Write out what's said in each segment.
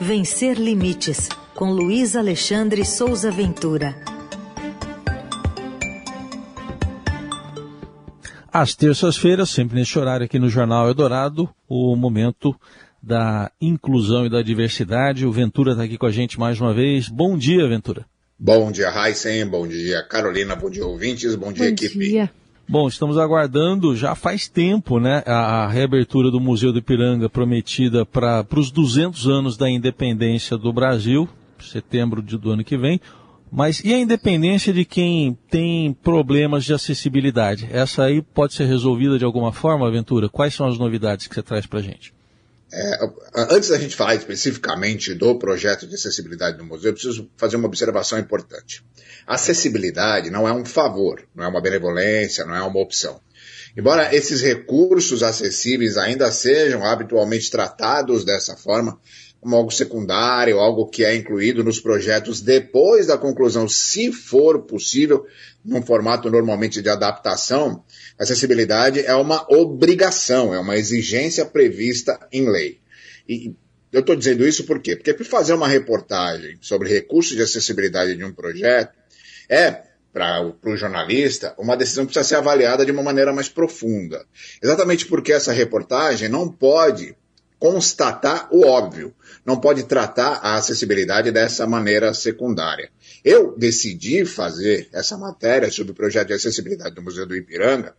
Vencer Limites, com Luiz Alexandre Souza Ventura. Às terças-feiras, sempre neste horário aqui no Jornal Eldorado, o momento da inclusão e da diversidade. O Ventura está aqui com a gente mais uma vez. Bom dia, Ventura. Bom dia, Heisen. Bom dia, Carolina. Bom dia, ouvintes. Bom dia, Bom equipe. Dia. Bom, estamos aguardando já faz tempo, né, a, reabertura do Museu do Ipiranga prometida para os 200 anos da independência do Brasil, setembro de, do ano que vem. Mas e a independência de quem tem problemas de acessibilidade? Essa aí pode ser resolvida de alguma forma, Aventura? Quais são as novidades que você traz para a gente? É, antes da gente falar especificamente do projeto de acessibilidade do museu, eu preciso fazer uma observação importante. Acessibilidade não é um favor, não é uma benevolência, não é uma opção. Embora esses recursos acessíveis ainda sejam habitualmente tratados dessa forma, como algo secundário, algo que é incluído nos projetos depois da conclusão, se for possível, num formato normalmente de adaptação, acessibilidade é uma obrigação, é uma exigência prevista em lei. E eu estou dizendo isso por quê? Porque para fazer uma reportagem sobre recursos de acessibilidade de um projeto, é para o jornalista, uma decisão precisa ser avaliada de uma maneira mais profunda. Exatamente porque essa reportagem não pode constatar o óbvio, não pode tratar a acessibilidade dessa maneira secundária. Eu decidi fazer essa matéria sobre o projeto de acessibilidade do Museu do Ipiranga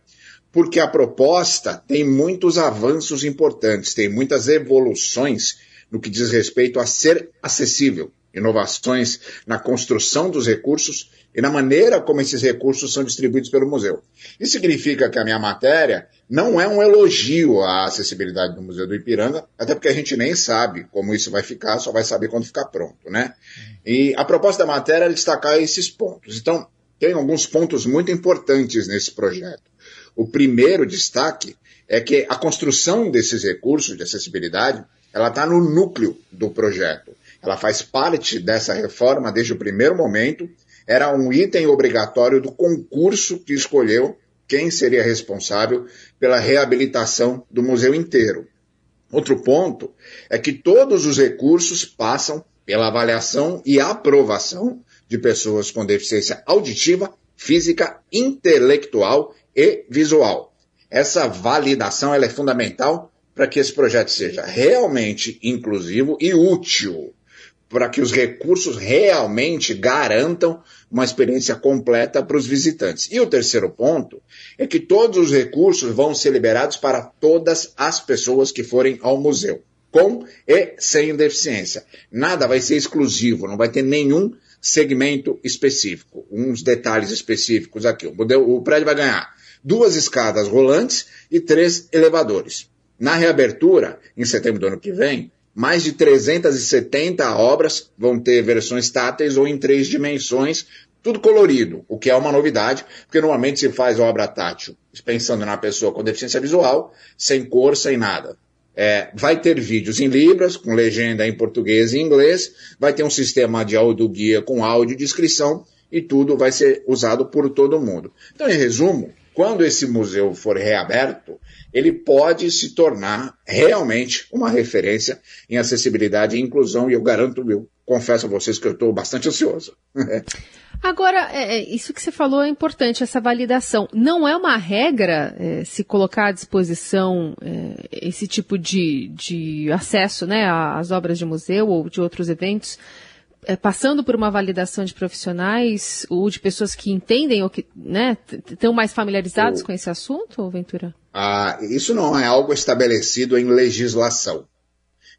porque a proposta tem muitos avanços importantes, tem muitas evoluções no que diz respeito a ser acessível, inovações na construção dos recursos e na maneira como esses recursos são distribuídos pelo museu. Isso significa que a minha matéria não é um elogio à acessibilidade do Museu do Ipiranga, até porque a gente nem sabe como isso vai ficar, só vai saber quando ficar pronto, né? E a proposta da matéria é destacar esses pontos. Então, tem alguns pontos muito importantes nesse projeto. O primeiro destaque é que a construção desses recursos de acessibilidade, ela está no núcleo do projeto. Ela faz parte dessa reforma desde o primeiro momento era um item obrigatório do concurso que escolheu quem seria responsável pela reabilitação do museu inteiro. Outro ponto é que todos os recursos passam pela avaliação e aprovação de pessoas com deficiência auditiva, física, intelectual e visual. Essa validação é fundamental para que esse projeto seja realmente inclusivo e útil para que os recursos realmente garantam uma experiência completa para os visitantes. E o terceiro ponto é que todos os recursos vão ser liberados para todas as pessoas que forem ao museu, com e sem deficiência. Nada vai ser exclusivo, não vai ter nenhum segmento específico. Uns detalhes específicos aqui. O prédio vai ganhar duas escadas rolantes e três elevadores. Na reabertura, em setembro do ano que vem, mais de 370 obras vão ter versões táteis ou em três dimensões, tudo colorido, o que é uma novidade, porque normalmente se faz obra tátil pensando na pessoa com deficiência visual, sem cor, sem nada. É, vai ter vídeos em Libras, com legenda em português e inglês, vai ter um sistema de audioguia com áudio e descrição, e tudo vai ser usado por todo mundo. Então, em resumo, quando esse museu for reaberto, ele pode se tornar realmente uma referência em acessibilidade e inclusão, e eu garanto, eu confesso a vocês que eu estou bastante ansioso. Agora, é, isso que você falou é importante, essa validação. Não é uma regra é, se colocar à disposição é, esse tipo de, de acesso né, às obras de museu ou de outros eventos é, passando por uma validação de profissionais ou de pessoas que entendem ou que né, estão mais familiarizados o... com esse assunto, Ventura? Ah, isso não é algo estabelecido em legislação.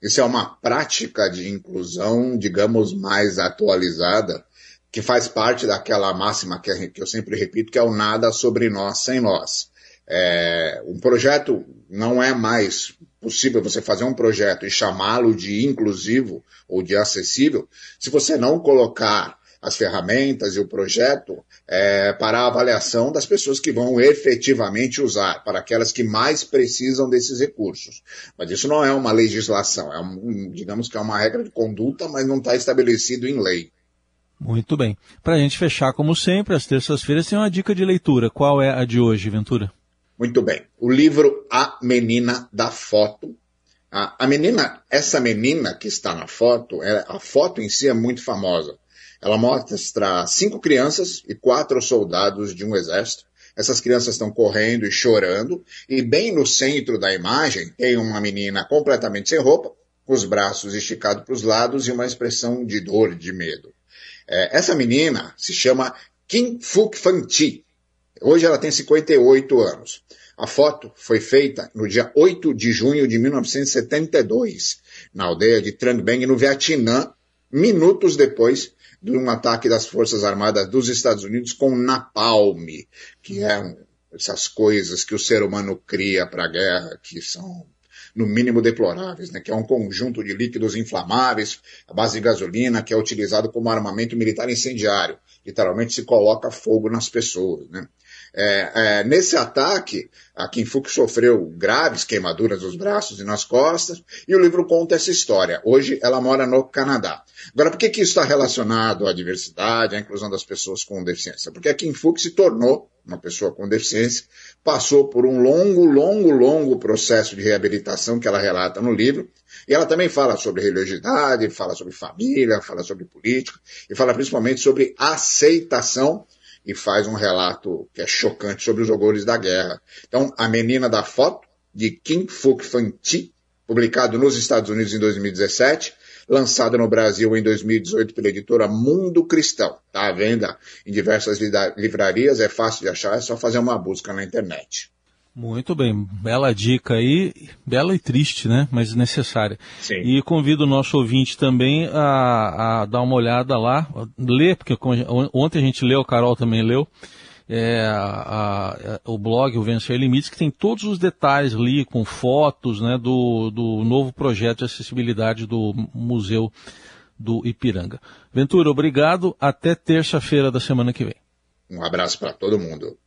Isso é uma prática de inclusão, digamos, mais atualizada, que faz parte daquela máxima que, eu sempre repito, que é o nada sobre nós sem nós. É, um projeto não é mais possível você fazer um projeto e chamá-lo de inclusivo ou de acessível se você não colocar as ferramentas e o projeto é, para a avaliação das pessoas que vão efetivamente usar, para aquelas que mais precisam desses recursos. Mas isso não é uma legislação, é um, digamos que é uma regra de conduta, mas não está estabelecido em lei. Muito bem. Para a gente fechar, como sempre, às terças-feiras tem uma dica de leitura. Qual é a de hoje, Ventura? Muito bem. O livro A Menina da Foto, A, a menina, essa menina que está na foto, é, a foto em si é muito famosa. Ela mostra cinco crianças e quatro soldados de um exército. Essas crianças estão correndo e chorando, e bem no centro da imagem tem uma menina completamente sem roupa, com os braços esticados para os lados e uma expressão de dor, de medo. É, essa menina se chama Kim Fuk Fan Chi. Hoje ela tem 58 anos. A foto foi feita no dia 8 de junho de 1972, na aldeia de Trang Bang, no Vietnã, minutos depois de um ataque das Forças Armadas dos Estados Unidos com napalm, que é essas coisas que o ser humano cria para a guerra, que são no mínimo deploráveis, né, que é um conjunto de líquidos inflamáveis, a base de gasolina, que é utilizado como armamento militar incendiário. Literalmente se coloca fogo nas pessoas. Né? É, é, nesse ataque, a Kim Fook sofreu graves queimaduras nos braços e nas costas, e o livro conta essa história. Hoje ela mora no Canadá. Agora, por que, que isso está relacionado à diversidade, à inclusão das pessoas com deficiência? Porque a Kim Fook se tornou uma pessoa com deficiência, passou por um longo, longo, longo processo de reabilitação que ela relata no livro, e ela também fala sobre religiosidade, fala sobre família, fala sobre política, e fala principalmente sobre aceitação e faz um relato que é chocante sobre os horrores da guerra. Então, A Menina da Foto, de Kim Fook Fan Chi, publicado nos Estados Unidos em 2017, lançado no Brasil em 2018 pela editora Mundo Cristão. Está à venda em diversas livrarias, é fácil de achar, é só fazer uma busca na internet. Muito bem, bela dica aí, bela e triste, né? Mas necessária. Sim. E convido o nosso ouvinte também a, a dar uma olhada lá, ler, porque ontem a gente leu, a Carol também leu, é, a, a, o blog, o Vencer Limites, que tem todos os detalhes ali, com fotos né, do, do novo projeto de acessibilidade do Museu do Ipiranga. Ventura, obrigado. Até terça-feira da semana que vem. Um abraço para todo mundo.